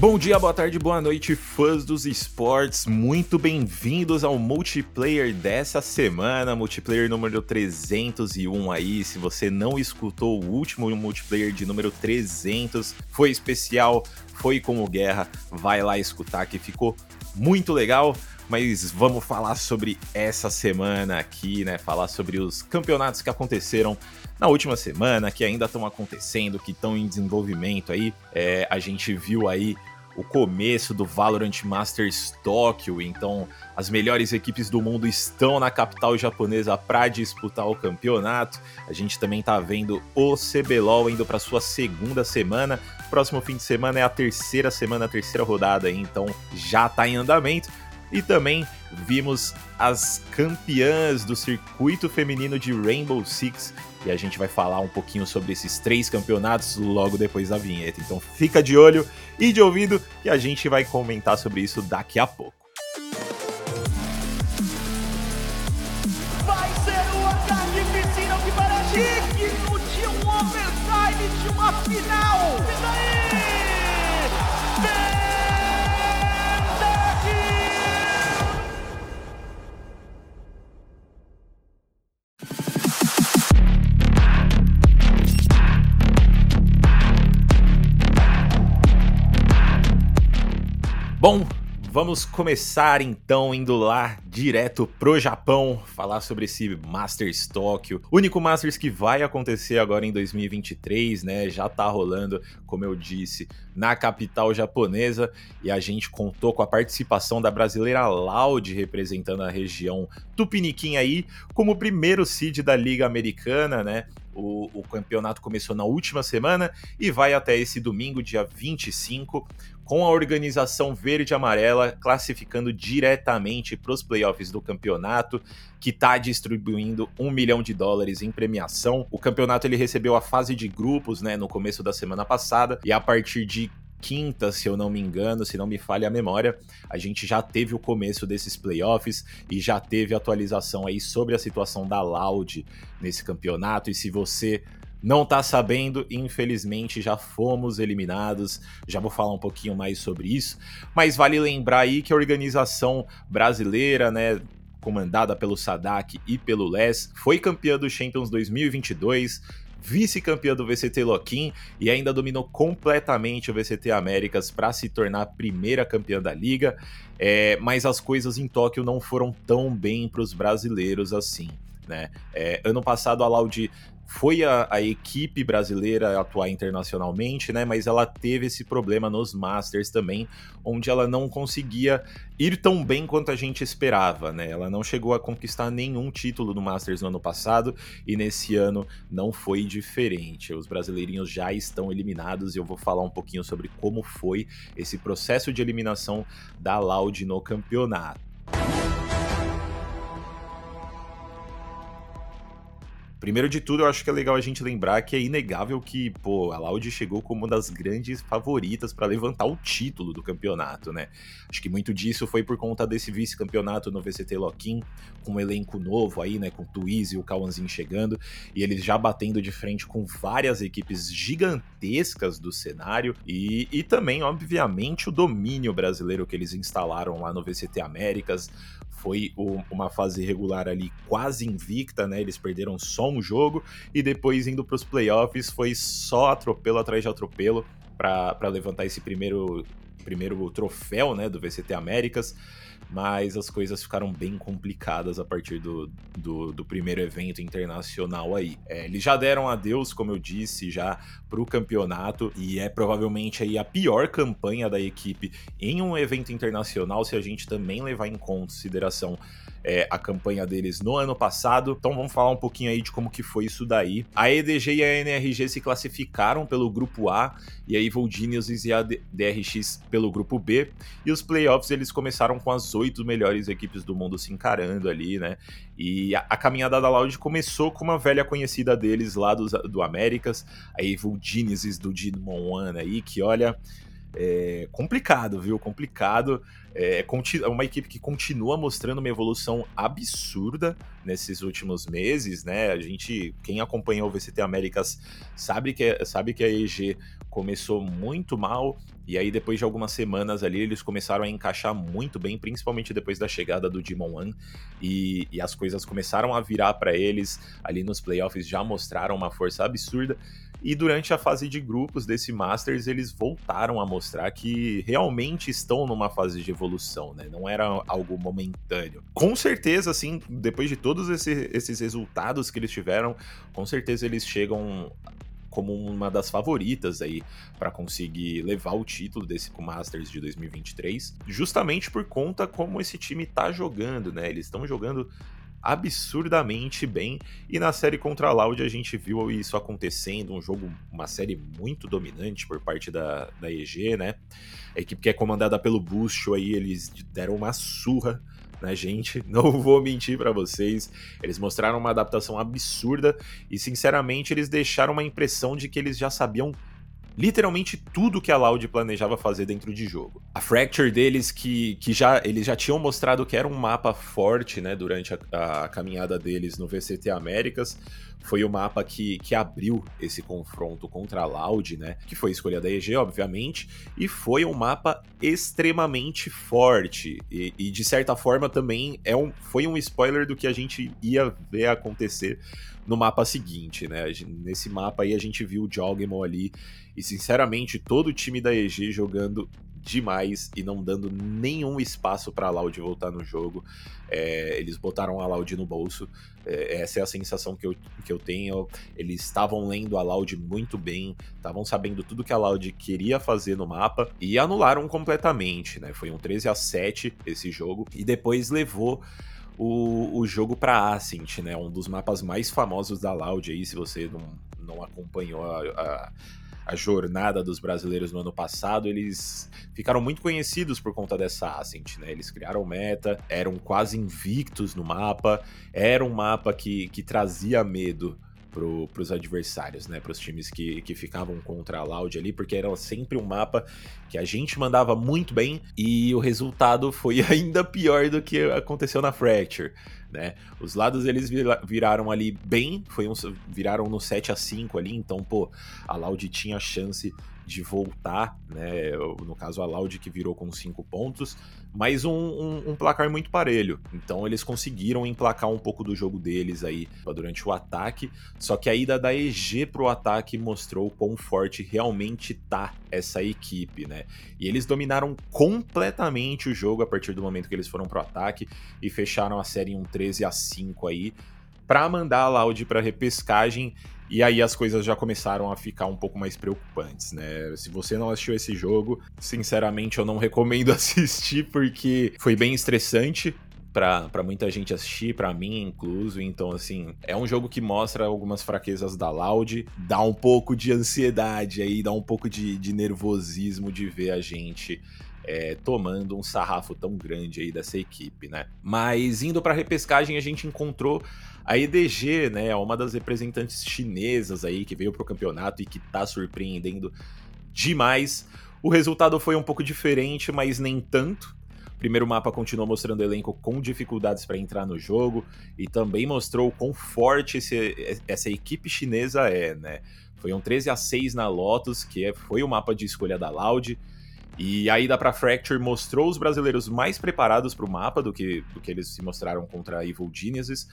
Bom dia, boa tarde, boa noite, fãs dos esportes. Muito bem-vindos ao multiplayer dessa semana, multiplayer número 301 aí. Se você não escutou o último multiplayer de número 300, foi especial, foi como guerra, vai lá escutar que ficou muito legal. Mas vamos falar sobre essa semana aqui, né? Falar sobre os campeonatos que aconteceram na última semana, que ainda estão acontecendo, que estão em desenvolvimento aí. É, a gente viu aí o começo do Valorant Masters Tóquio, então as melhores equipes do mundo estão na capital japonesa para disputar o campeonato. A gente também está vendo o CBLOL indo para sua segunda semana. Próximo fim de semana é a terceira semana, a terceira rodada, então já está em andamento. E também vimos as campeãs do circuito feminino de Rainbow Six. E a gente vai falar um pouquinho sobre esses três campeonatos logo depois da vinheta. Então fica de olho e de ouvido que a gente vai comentar sobre isso daqui a pouco. Bom, vamos começar então indo lá direto pro Japão, falar sobre esse Masters Tóquio, único Masters que vai acontecer agora em 2023, né? Já tá rolando, como eu disse, na capital japonesa e a gente contou com a participação da brasileira Loud representando a região Tupiniquim aí como primeiro seed da Liga Americana, né? O, o, campeonato começou na última semana e vai até esse domingo, dia 25, com a organização verde amarela classificando diretamente para os playoffs do campeonato, que está distribuindo um milhão de dólares em premiação. O campeonato ele recebeu a fase de grupos né, no começo da semana passada, e a partir de quinta, se eu não me engano, se não me falha a memória, a gente já teve o começo desses playoffs e já teve atualização aí sobre a situação da Loud nesse campeonato. E se você não tá sabendo, infelizmente já fomos eliminados. Já vou falar um pouquinho mais sobre isso, mas vale lembrar aí que a organização brasileira, né, comandada pelo Sadak e pelo Les, foi campeã do Champions 2022, vice-campeã do VCT Loquim e ainda dominou completamente o VCT Américas para se tornar a primeira campeã da liga. É, mas as coisas em Tóquio não foram tão bem para os brasileiros assim. Né? É, ano passado a Loud foi a, a, equipe brasileira atuar internacionalmente, né? Mas ela teve esse problema nos Masters também, onde ela não conseguia ir tão bem quanto a gente esperava, né? Ela não chegou a conquistar nenhum título no Masters no ano passado e nesse ano não foi diferente. Os brasileirinhos já estão eliminados e eu vou falar um pouquinho sobre como foi esse processo de eliminação da Loud no campeonato. Primeiro de tudo, eu acho que é legal a gente lembrar que é inegável que, pô, a Loud chegou como uma das grandes favoritas para levantar o título do campeonato, né? Acho que muito disso foi por conta desse vice-campeonato no VCT Loquim, com um elenco novo aí, né? Com o Twiz e o Kawanzin chegando, e eles já batendo de frente com várias equipes gigantescas do cenário, e, e também, obviamente, o domínio brasileiro que eles instalaram lá no VCT Américas, foi o, uma fase regular ali quase invicta, né? Eles perderam só um jogo e depois indo para os playoffs foi só atropelo atrás de atropelo para levantar esse primeiro primeiro troféu, né, do VCT Américas mas as coisas ficaram bem complicadas a partir do, do, do primeiro evento internacional aí. É, eles já deram adeus, como eu disse, já para o campeonato, e é provavelmente aí a pior campanha da equipe em um evento internacional, se a gente também levar em consideração é, a campanha deles no ano passado. Então vamos falar um pouquinho aí de como que foi isso daí. A EDG e a NRG se classificaram pelo grupo A e a Evil e a DRX pelo grupo B. E os playoffs eles começaram com as oito melhores equipes do mundo se encarando ali, né? E a, a caminhada da Loud começou com uma velha conhecida deles lá do, do Américas, a Evil Geniuses do Digimon One aí, que olha é complicado, viu? Complicado. É, é uma equipe que continua mostrando uma evolução absurda nesses últimos meses, né? A gente, quem acompanhou o VCT Américas sabe que, sabe que a EG começou muito mal e aí depois de algumas semanas ali eles começaram a encaixar muito bem, principalmente depois da chegada do Demon One e, e as coisas começaram a virar para eles ali nos playoffs, já mostraram uma força absurda. E durante a fase de grupos desse Masters, eles voltaram a mostrar que realmente estão numa fase de evolução, né? Não era algo momentâneo. Com certeza, assim, depois de todos esse, esses resultados que eles tiveram, com certeza eles chegam como uma das favoritas aí para conseguir levar o título desse Masters de 2023, justamente por conta como esse time tá jogando, né? Eles estão jogando absurdamente bem. E na série contra a Loud a gente viu isso acontecendo, um jogo, uma série muito dominante por parte da, da EG, né? A equipe que é comandada pelo Busto aí, eles deram uma surra na gente, não vou mentir para vocês. Eles mostraram uma adaptação absurda e sinceramente eles deixaram uma impressão de que eles já sabiam literalmente tudo que a Loud planejava fazer dentro de jogo. A Fracture deles, que, que já eles já tinham mostrado que era um mapa forte, né, durante a, a caminhada deles no VCT Américas, foi o mapa que, que abriu esse confronto contra a Loud, né, que foi escolha da EG, obviamente, e foi um mapa extremamente forte, e, e de certa forma também é um, foi um spoiler do que a gente ia ver acontecer no mapa seguinte, né? Nesse mapa aí a gente viu o Joggemon ali e sinceramente todo o time da EG jogando demais e não dando nenhum espaço para a Loud voltar no jogo. É, eles botaram a Loud no bolso. É, essa é a sensação que eu, que eu tenho. Eles estavam lendo a Loud muito bem, estavam sabendo tudo que a Loud queria fazer no mapa e anularam completamente, né? Foi um 13 a 7 esse jogo e depois levou o, o jogo para Ascent, né? Um dos mapas mais famosos da Loud aí, se você não, não acompanhou a, a, a, jornada dos brasileiros no ano passado, eles ficaram muito conhecidos por conta dessa Ascent, né? Eles criaram meta, eram quase invictos no mapa, era um mapa que, que trazia medo para os adversários, né? Para os times que, que ficavam contra a Loud ali, porque era sempre um mapa que a gente mandava muito bem e o resultado foi ainda pior do que aconteceu na Fracture, né? Os lados eles viraram ali bem, foi um, viraram no 7 a 5 ali, então, pô, a Loud tinha chance de voltar, né? No caso, a Loud que virou com cinco pontos, mas um, um, um, placar muito parelho. Então eles conseguiram emplacar um pouco do jogo deles aí durante o ataque. Só que a ida da EG pro ataque mostrou quão forte realmente tá essa equipe, né? E eles dominaram completamente o jogo a partir do momento que eles foram pro ataque e fecharam a série em um 13 a 5 aí para mandar a Loud para repescagem e aí as coisas já começaram a ficar um pouco mais preocupantes, né? Se você não assistiu esse jogo, sinceramente eu não recomendo assistir porque foi bem estressante para muita gente assistir, para mim incluso. Então, assim, é um jogo que mostra algumas fraquezas da Loud, dá um pouco de ansiedade aí, dá um pouco de, de nervosismo de ver a gente é, tomando um sarrafo tão grande aí dessa equipe, né? Mas indo para repescagem, a gente encontrou a EDG, né, é uma das representantes chinesas aí que veio pro campeonato e que tá surpreendendo demais. O resultado foi um pouco diferente, mas nem tanto. O primeiro mapa continuou mostrando o elenco com dificuldades para entrar no jogo e também mostrou quão forte esse, essa equipe chinesa é, né? Foi um 13 a 6 na Lotus, que é, foi o mapa de escolha da Loud. E a ida para Fracture mostrou os brasileiros mais preparados para o mapa do que, do que eles se mostraram contra a Evil Geniuses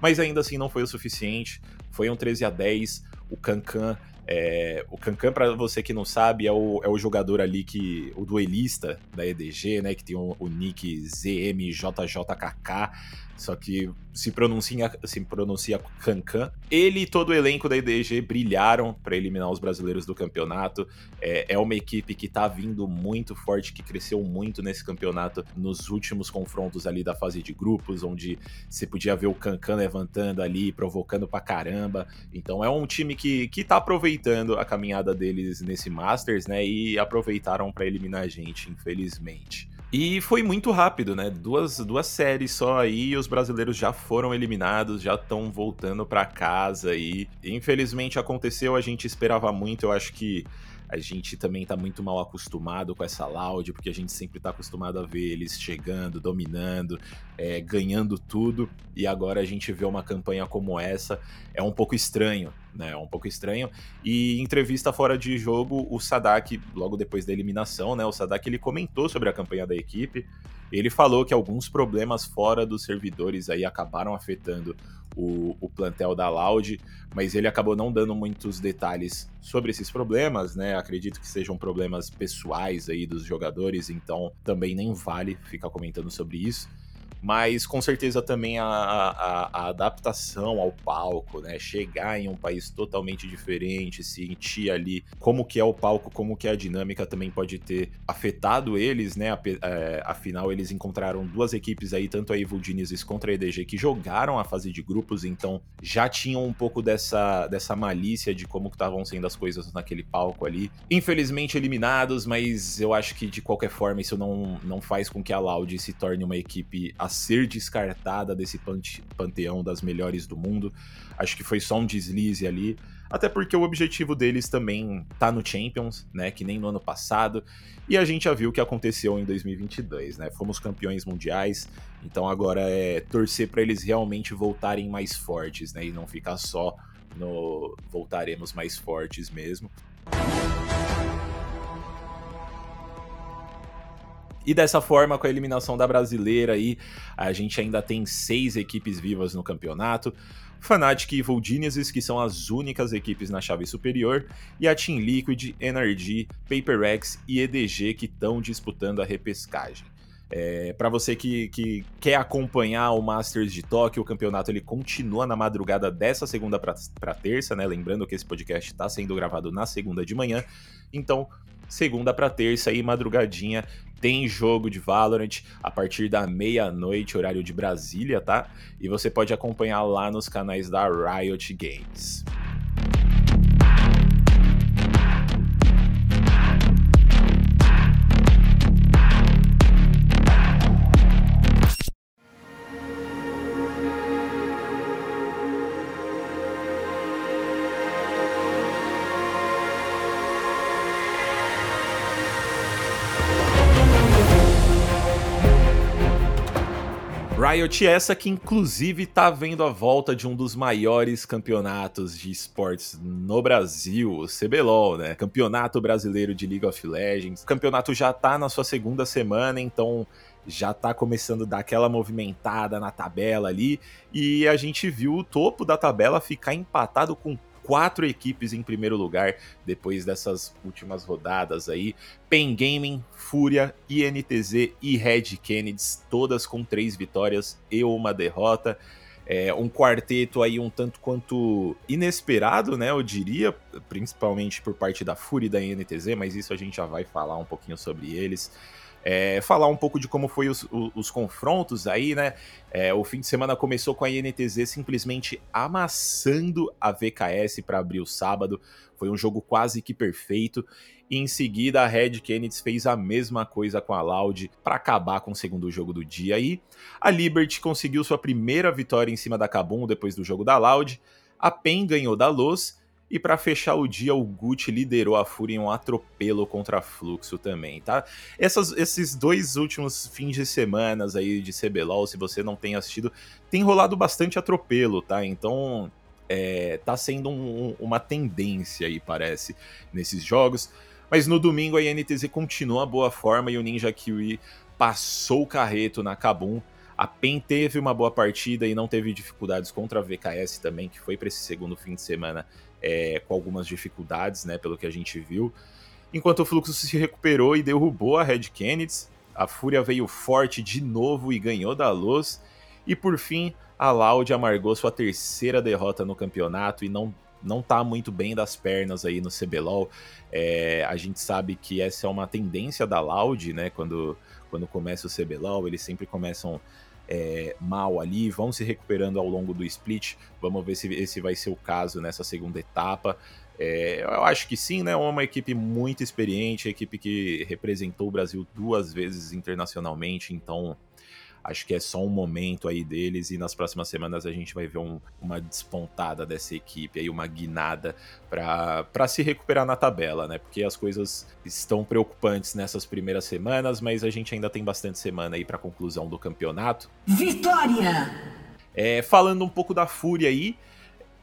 mas ainda assim não foi o suficiente. Foi um 13 a 10. O Cancan, é, o Cancan, para você que não sabe, é o, é o jogador ali que. o duelista da EDG, né? Que tem o, o nick ZMJJKK só que se pronuncia, se pronuncia Cancan. Ele e todo o elenco da IDG brilharam para eliminar os brasileiros do campeonato. É, é uma equipe que tá vindo muito forte, que cresceu muito nesse campeonato nos últimos confrontos ali da fase de grupos, onde você podia ver o Cancan levantando ali, provocando pra caramba. Então é um time que, que tá aproveitando a caminhada deles nesse Masters, né? E aproveitaram para eliminar a gente, infelizmente. E foi muito rápido, né? Duas, duas séries só aí, os brasileiros já foram eliminados, já estão voltando para casa e infelizmente aconteceu, a gente esperava muito, eu acho que a gente também tá muito mal acostumado com essa Loud, porque a gente sempre tá acostumado a ver eles chegando, dominando, é, ganhando tudo, e agora a gente vê uma campanha como essa, é um pouco estranho né? É um pouco estranho. E em entrevista fora de jogo, o Sadak, logo depois da eliminação, né? O Sadak ele comentou sobre a campanha da equipe. Ele falou que alguns problemas fora dos servidores aí acabaram afetando o, o, plantel da Loud, mas ele acabou não dando muitos detalhes sobre esses problemas, né? Acredito que sejam problemas pessoais aí dos jogadores, então também nem vale ficar comentando sobre isso mas com certeza também a, a, a, adaptação ao palco, né? Chegar em um país totalmente diferente, sentir ali como que é o palco, como que é a dinâmica também pode ter afetado eles, né? É, afinal, eles encontraram duas equipes aí, tanto a Evil Geniuses contra a EDG, que jogaram a fase de grupos, então já tinham um pouco dessa, dessa malícia de como estavam sendo as coisas naquele palco ali. Infelizmente eliminados, mas eu acho que de qualquer forma isso não, não faz com que a Loud se torne uma equipe a ser descartada desse panteão das melhores do mundo. Acho que foi só um deslize ali. Até porque o objetivo deles também tá no Champions, né? Que nem no ano passado. E a gente já viu o que aconteceu em 2022, né? Fomos campeões mundiais. Então agora é torcer para eles realmente voltarem mais fortes, né? E não ficar só no voltaremos mais fortes mesmo. E dessa forma, com a eliminação da brasileira aí, a gente ainda tem seis equipes vivas no campeonato. Fnatic e Evil Geniuses, que são as únicas equipes na chave superior, e a Team Liquid, NRG, PaperX e EDG que estão disputando a repescagem. É, para você que, que, quer acompanhar o Masters de Tóquio, o campeonato ele continua na madrugada dessa segunda para terça, né? Lembrando que esse podcast está sendo gravado na segunda de manhã. Então, segunda para terça aí, madrugadinha, tem jogo de Valorant a partir da meia-noite, horário de Brasília, tá? E você pode acompanhar lá nos canais da Riot Games. Riot essa que inclusive tá vendo a volta de um dos maiores campeonatos de esportes no Brasil, o CBLOL, né? Campeonato Brasileiro de League of Legends. O campeonato já tá na sua segunda semana, então já tá começando a dar aquela movimentada na tabela ali, e a gente viu o topo da tabela ficar empatado com quatro equipes em primeiro lugar depois dessas últimas rodadas aí. Pen Gaming, Fúria, INTZ e Red Kennedy, todas com três vitórias e uma derrota. É um quarteto aí um tanto quanto inesperado, né? Eu diria, principalmente por parte da Fúria e da INTZ, mas isso a gente já vai falar um pouquinho sobre eles. É, falar um pouco de como foi os, os, os confrontos aí, né? É, o fim de semana começou com a INTZ simplesmente amassando a VKS para abrir o sábado. Foi um jogo quase que perfeito. E em seguida, a Red Kennedy fez a mesma coisa com a Loud para acabar com o segundo jogo do dia. E a Liberty conseguiu sua primeira vitória em cima da Kabum depois do jogo da Loud. A PEN ganhou da Luz e para fechar o dia, o Gucci liderou a Fúria em um atropelo contra Fluxo também, tá? Essas, esses dois últimos fins de semanas aí de CBLOL, se você não tem assistido, tem rolado bastante atropelo, tá? Então, é, tá sendo um, uma tendência aí, parece, nesses jogos. Mas no domingo a INTZ continua a boa forma e o Ninja Kiwi passou o carreto na Kabum. A PEN teve uma boa partida e não teve dificuldades contra a VKS também, que foi para esse segundo fim de semana é, com algumas dificuldades, né, pelo que a gente viu. Enquanto o Fluxo se recuperou e derrubou a Red Kennedy, a Fúria veio forte de novo e ganhou da Luz. E por fim, a Loud amargou sua terceira derrota no campeonato e não não tá muito bem das pernas aí no CBLOL. É, a gente sabe que essa é uma tendência da Loud, né? Quando, quando começa o CBLOL, eles sempre começam é, mal ali, vão se recuperando ao longo do split. Vamos ver se esse vai ser o caso nessa segunda etapa. É, eu acho que sim, né? É uma equipe muito experiente, equipe que representou o Brasil duas vezes internacionalmente, então Acho que é só um momento aí deles e nas próximas semanas a gente vai ver um, uma despontada dessa equipe aí, uma guinada para se recuperar na tabela, né? Porque as coisas estão preocupantes nessas primeiras semanas, mas a gente ainda tem bastante semana aí para conclusão do campeonato. Vitória! É, falando um pouco da Fúria aí,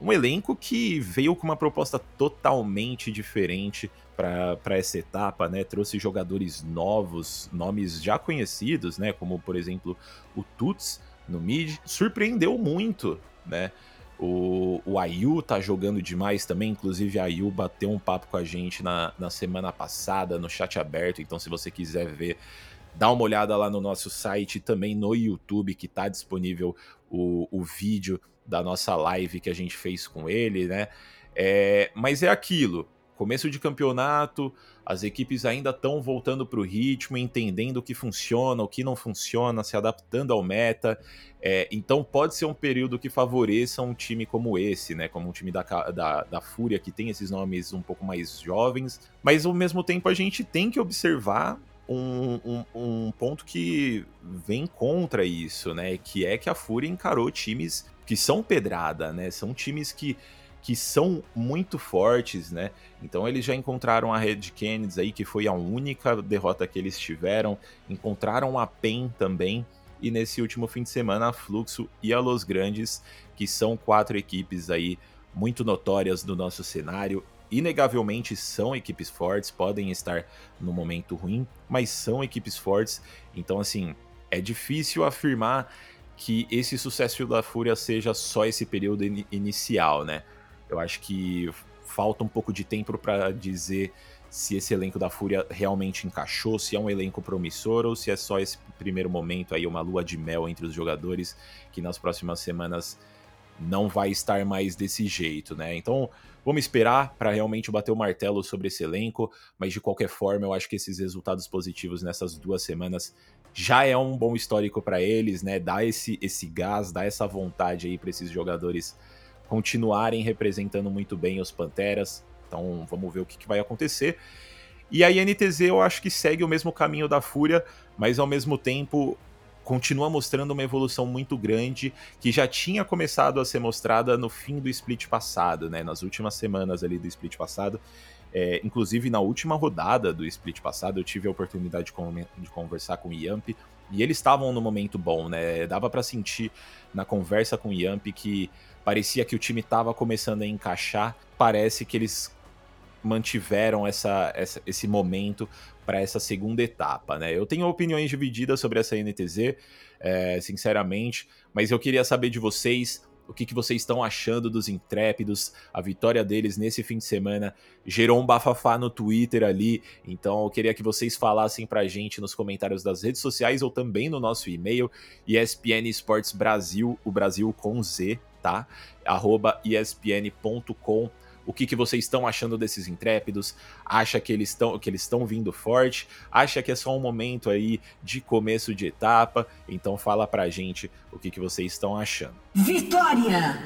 um elenco que veio com uma proposta totalmente diferente para essa etapa, né? Trouxe jogadores novos, nomes já conhecidos, né? Como por exemplo o Tuts no mid, surpreendeu muito, né? O, o Ayu tá jogando demais também, inclusive a Ayu bateu um papo com a gente na, na semana passada no chat aberto, então se você quiser ver, dá uma olhada lá no nosso site também no YouTube, que tá disponível o, o vídeo da nossa live que a gente fez com ele, né? É, mas é aquilo, começo de campeonato, as equipes ainda estão voltando para o ritmo, entendendo o que funciona, o que não funciona, se adaptando ao meta. É, então pode ser um período que favoreça um time como esse, né? Como um time da, da, da Fúria, que tem esses nomes um pouco mais jovens. Mas ao mesmo tempo a gente tem que observar um, um, um, ponto que vem contra isso, né? Que é que a Fúria encarou times que são pedrada, né? São times que que são muito fortes, né? Então eles já encontraram a Red Kennedy aí, que foi a única derrota que eles tiveram, encontraram a PEN também, e nesse último fim de semana a Fluxo e a Los Grandes, que são quatro equipes aí muito notórias do nosso cenário, inegavelmente são equipes fortes, podem estar no momento ruim, mas são equipes fortes, então assim, é difícil afirmar que esse sucesso da Fúria seja só esse período in inicial, né? Eu acho que falta um pouco de tempo para dizer se esse elenco da Fúria realmente encaixou, se é um elenco promissor ou se é só esse primeiro momento aí, uma lua de mel entre os jogadores que nas próximas semanas não vai estar mais desse jeito, né? Então, vamos esperar para realmente bater o martelo sobre esse elenco, mas de qualquer forma, eu acho que esses resultados positivos nessas duas semanas já é um bom histórico para eles, né? Dá esse esse gás, dá essa vontade aí para esses jogadores continuarem representando muito bem os Panteras. Então vamos ver o que, que vai acontecer. E a INTZ eu acho que segue o mesmo caminho da Fúria, mas ao mesmo tempo continua mostrando uma evolução muito grande que já tinha começado a ser mostrada no fim do split passado, né? Nas últimas semanas ali do split passado. É, inclusive na última rodada do split passado eu tive a oportunidade de, de conversar com o Yamp e eles estavam no momento bom, né? Dava para sentir na conversa com o Yamp que parecia que o time estava começando a encaixar. Parece que eles mantiveram essa, essa esse momento para essa segunda etapa, né? Eu tenho opiniões divididas sobre essa NTZ, é, sinceramente, mas eu queria saber de vocês o que, que vocês estão achando dos intrépidos. A vitória deles nesse fim de semana gerou um bafafá no Twitter ali, então eu queria que vocês falassem pra gente nos comentários das redes sociais ou também no nosso e-mail, ESPN Esportes Brasil, o Brasil com Z, tá? Arroba espn.com. O que, que vocês estão achando desses intrépidos? Acha que eles estão que eles estão vindo forte? Acha que é só um momento aí de começo de etapa? Então fala pra gente o que, que vocês estão achando. Vitória!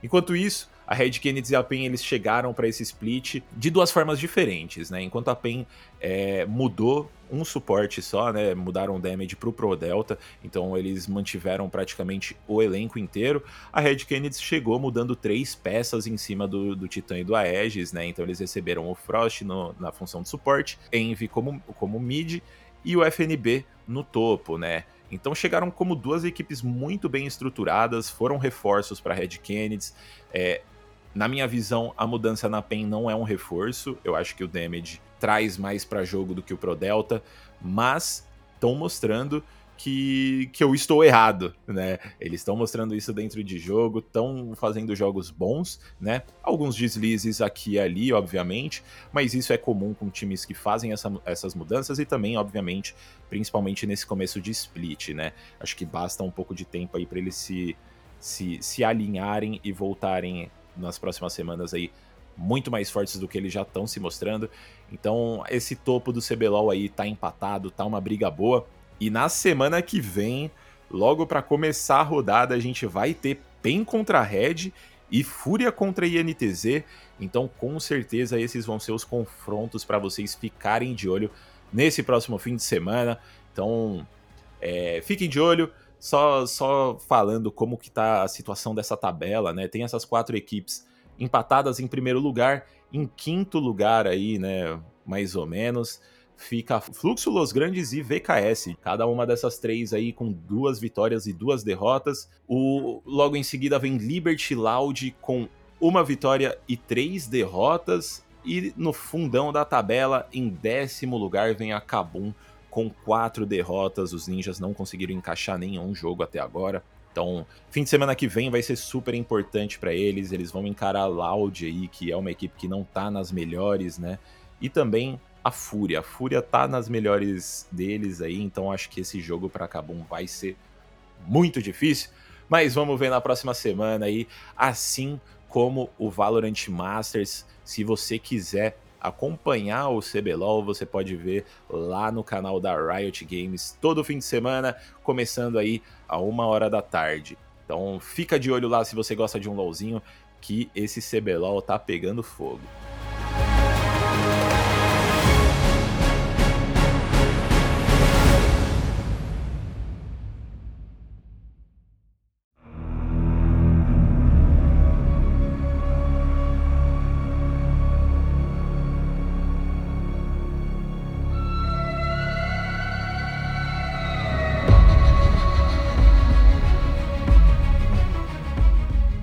Enquanto isso, a Red Kennedy e a PEN eles chegaram para esse split de duas formas diferentes, né? Enquanto a PEN é, mudou um suporte só, né? Mudaram o damage pro Pro Delta, então eles mantiveram praticamente o elenco inteiro. A Red Kennedy chegou mudando três peças em cima do, do Titã e do Aegis, né? Então eles receberam o Frost no, na função de suporte, Envy como, como mid e o FNB no topo, né? Então chegaram como duas equipes muito bem estruturadas, foram reforços para Red Kennedy. É, na minha visão, a mudança na PEN não é um reforço. Eu acho que o Damage traz mais para jogo do que o Pro Delta, mas estão mostrando que, que eu estou errado, né? Eles estão mostrando isso dentro de jogo, estão fazendo jogos bons, né? Alguns deslizes aqui e ali, obviamente, mas isso é comum com times que fazem essa, essas mudanças e também, obviamente, principalmente nesse começo de split, né? Acho que basta um pouco de tempo aí para eles se, se, se alinharem e voltarem nas próximas semanas aí muito mais fortes do que eles já estão se mostrando. Então, esse topo do CBLOL aí tá empatado, tá uma briga boa. E na semana que vem, logo para começar a rodada, a gente vai ter PEN contra Red e Fúria contra INTZ. Então, com certeza, esses vão ser os confrontos para vocês ficarem de olho nesse próximo fim de semana. Então, é, fiquem de olho. Só, só falando como que tá a situação dessa tabela, né? Tem essas quatro equipes empatadas em primeiro lugar, em quinto lugar aí, né? Mais ou menos. Fica Fluxo, Los Grandes e VKS. Cada uma dessas três aí com duas vitórias e duas derrotas. O, logo em seguida vem Liberty Loud com uma vitória e três derrotas. E no fundão da tabela, em décimo lugar, vem a Kabum com quatro derrotas. Os ninjas não conseguiram encaixar nenhum jogo até agora. Então, fim de semana que vem vai ser super importante para eles. Eles vão encarar a Loud aí, que é uma equipe que não tá nas melhores, né? E também a Fúria. A Fúria tá nas melhores deles aí, então acho que esse jogo para Kabum vai ser muito difícil. Mas vamos ver na próxima semana aí, assim como o Valorant Masters. Se você quiser acompanhar o CBLOL, você pode ver lá no canal da Riot Games todo fim de semana, começando aí a uma hora da tarde. Então fica de olho lá se você gosta de um LOLzinho, que esse CBLOL tá pegando fogo.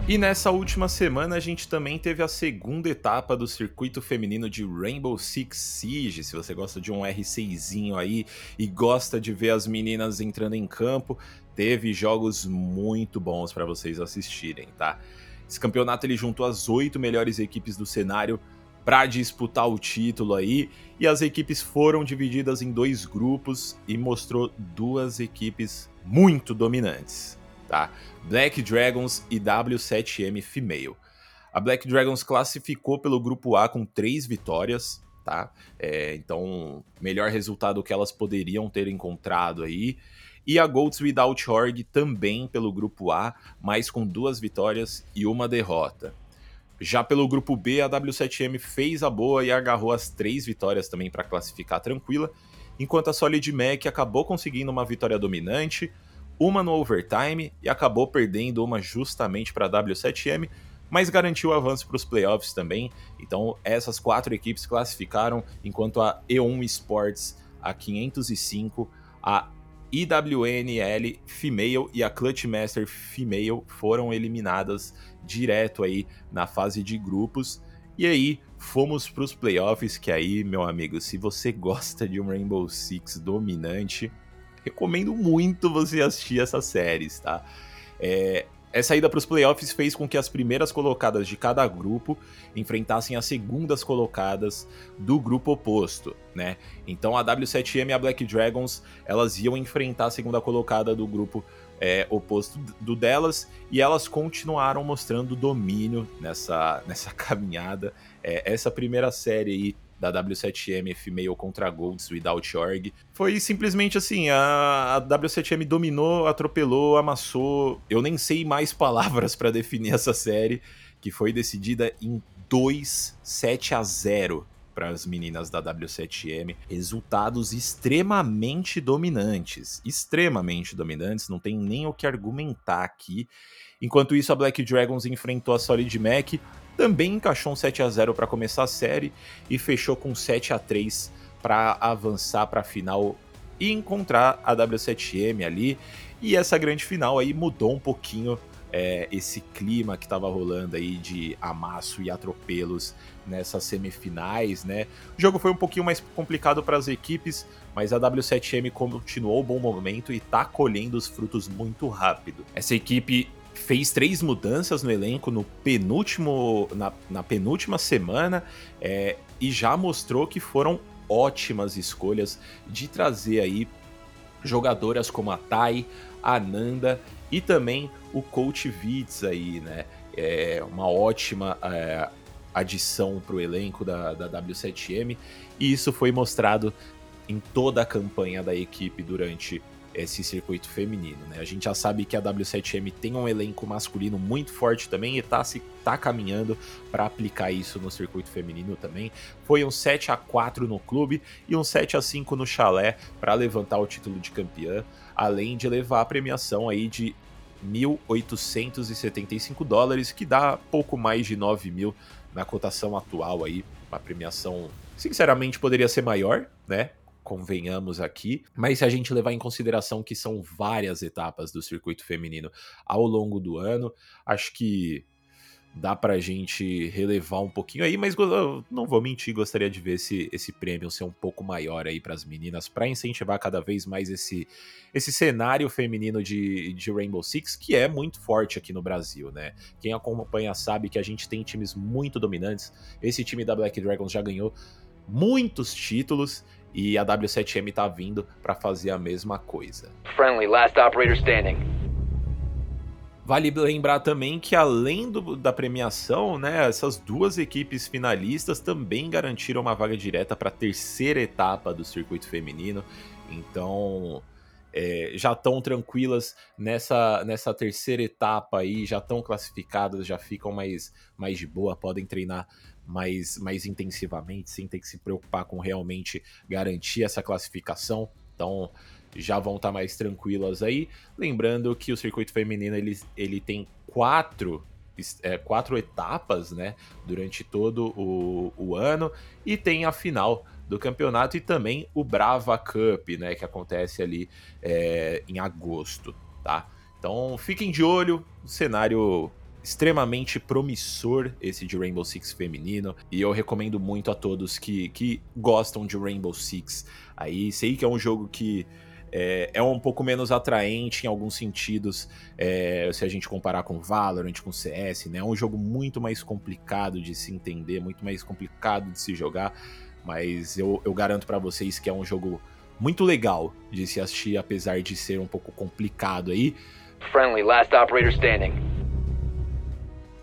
E nessa última semana a gente também teve a segunda etapa do circuito feminino de Rainbow Six Siege. Se você gosta de um R6zinho aí e gosta de ver as meninas entrando em campo, teve jogos muito bons para vocês assistirem, tá? Esse campeonato ele juntou as oito melhores equipes do cenário para disputar o título aí, e as equipes foram divididas em dois grupos e mostrou duas equipes muito dominantes tá? Black Dragons e W7M Female. A Black Dragons classificou pelo grupo A com três vitórias, tá? É, então, melhor resultado que elas poderiam ter encontrado aí. E a Goats Without Org também pelo grupo A, mas com duas vitórias e uma derrota. Já pelo grupo B, a W7M fez a boa e agarrou as três vitórias também para classificar tranquila, enquanto a Solid Mac acabou conseguindo uma vitória dominante, uma no overtime e acabou perdendo uma justamente para a W7M, mas garantiu avanço para os playoffs também. Então, essas quatro equipes classificaram, enquanto a E1 Sports, a 505, a IWNL Female e a Clutch Master Female foram eliminadas direto aí na fase de grupos. E aí, fomos para os playoffs, que aí, meu amigo, se você gosta de um Rainbow Six dominante, recomendo muito você assistir essas séries, tá? É, essa ida para os playoffs fez com que as primeiras colocadas de cada grupo enfrentassem as segundas colocadas do grupo oposto, né? Então a W7M e a Black Dragons elas iam enfrentar a segunda colocada do grupo é, oposto do delas e elas continuaram mostrando domínio nessa, nessa caminhada. É, essa primeira série aí da W7M Female contra Golds Without Org. Foi simplesmente assim, a, a W7M dominou, atropelou, amassou. Eu nem sei mais palavras para definir essa série, que foi decidida em 2 7 a 0 para as meninas da W7M. Resultados extremamente dominantes, extremamente dominantes, não tem nem o que argumentar aqui. Enquanto isso, a Black Dragons enfrentou a Solid Mac, também encaixou um 7 a 0 para começar a série e fechou com 7 a 3 para avançar para a final e encontrar a W7M ali. E essa grande final aí mudou um pouquinho é, esse clima que estava rolando aí de amasso e atropelos nessas semifinais, né? O jogo foi um pouquinho mais complicado para as equipes, mas a W7M continuou o bom momento e está colhendo os frutos muito rápido. Essa equipe fez três mudanças no elenco no penúltimo, na, na penúltima semana é, e já mostrou que foram ótimas escolhas de trazer aí jogadoras como a Tai, a Nanda e também o Coach Vitz aí, né? É uma ótima é, adição para o elenco da, da W7M e isso foi mostrado em toda a campanha da equipe durante esse circuito feminino, né? A gente já sabe que a W7M tem um elenco masculino muito forte também e tá, se, tá caminhando para aplicar isso no circuito feminino também. Foi um 7 a 4 no clube e um 7 a 5 no chalé para levantar o título de campeã, além de levar a premiação aí de 1.875 dólares, que dá pouco mais de 9 mil na cotação atual aí, uma premiação sinceramente poderia ser maior, né? Convenhamos aqui, mas se a gente levar em consideração que são várias etapas do circuito feminino ao longo do ano, acho que dá pra gente relevar um pouquinho aí, mas não vou mentir, gostaria de ver esse, esse prêmio ser um pouco maior aí para as meninas, para incentivar cada vez mais esse, esse cenário feminino de, de Rainbow Six, que é muito forte aqui no Brasil, né? Quem acompanha sabe que a gente tem times muito dominantes. Esse time da Black Dragons já ganhou muitos títulos e a W7M tá vindo para fazer a mesma coisa. Friendly, last operator standing. Vale lembrar também que além do, da premiação, né, essas duas equipes finalistas também garantiram uma vaga direta para a terceira etapa do circuito feminino. Então, é, já estão tranquilas nessa, nessa terceira etapa aí, já estão classificadas, já ficam mais, mais de boa, podem treinar mais, mais intensivamente, sem ter que se preocupar com realmente garantir essa classificação. Então, já vão estar tá mais tranquilas aí. Lembrando que o circuito feminino ele, ele tem quatro, é, quatro etapas né, durante todo o, o ano e tem a final do campeonato e também o Brava Cup, né, que acontece ali é, em agosto, tá? Então fiquem de olho, o cenário extremamente promissor esse de Rainbow Six feminino e eu recomendo muito a todos que, que gostam de Rainbow Six. Aí sei que é um jogo que é, é, um pouco menos atraente em alguns sentidos, é, se a gente comparar com Valorant, com CS, né? É um jogo muito mais complicado de se entender, muito mais complicado de se jogar, mas eu, eu garanto para vocês que é um jogo muito legal de se assistir, apesar de ser um pouco complicado aí. Friendly, last operator standing.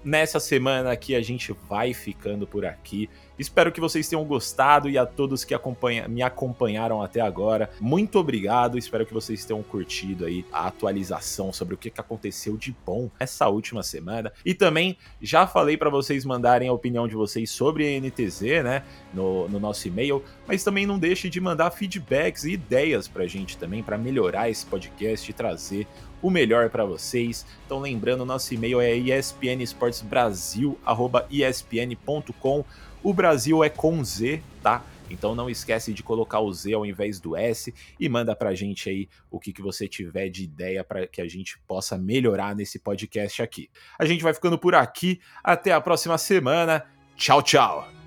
Nessa semana aqui a gente vai ficando por aqui. Espero que vocês tenham gostado e a todos que acompanha, me acompanharam até agora, muito obrigado. Espero que vocês tenham curtido aí a atualização sobre o que aconteceu de bom essa última semana. E também já falei para vocês mandarem a opinião de vocês sobre a NTZ, né, no, no nosso e-mail, mas também não deixe de mandar feedbacks e ideias pra gente também para melhorar esse podcast e trazer o melhor para vocês. Então lembrando, nosso e-mail é espnesportsbrasil@espn.com. O Brasil é com Z, tá? Então não esquece de colocar o Z ao invés do S e manda pra gente aí o que, que você tiver de ideia para que a gente possa melhorar nesse podcast aqui. A gente vai ficando por aqui. Até a próxima semana. Tchau, tchau.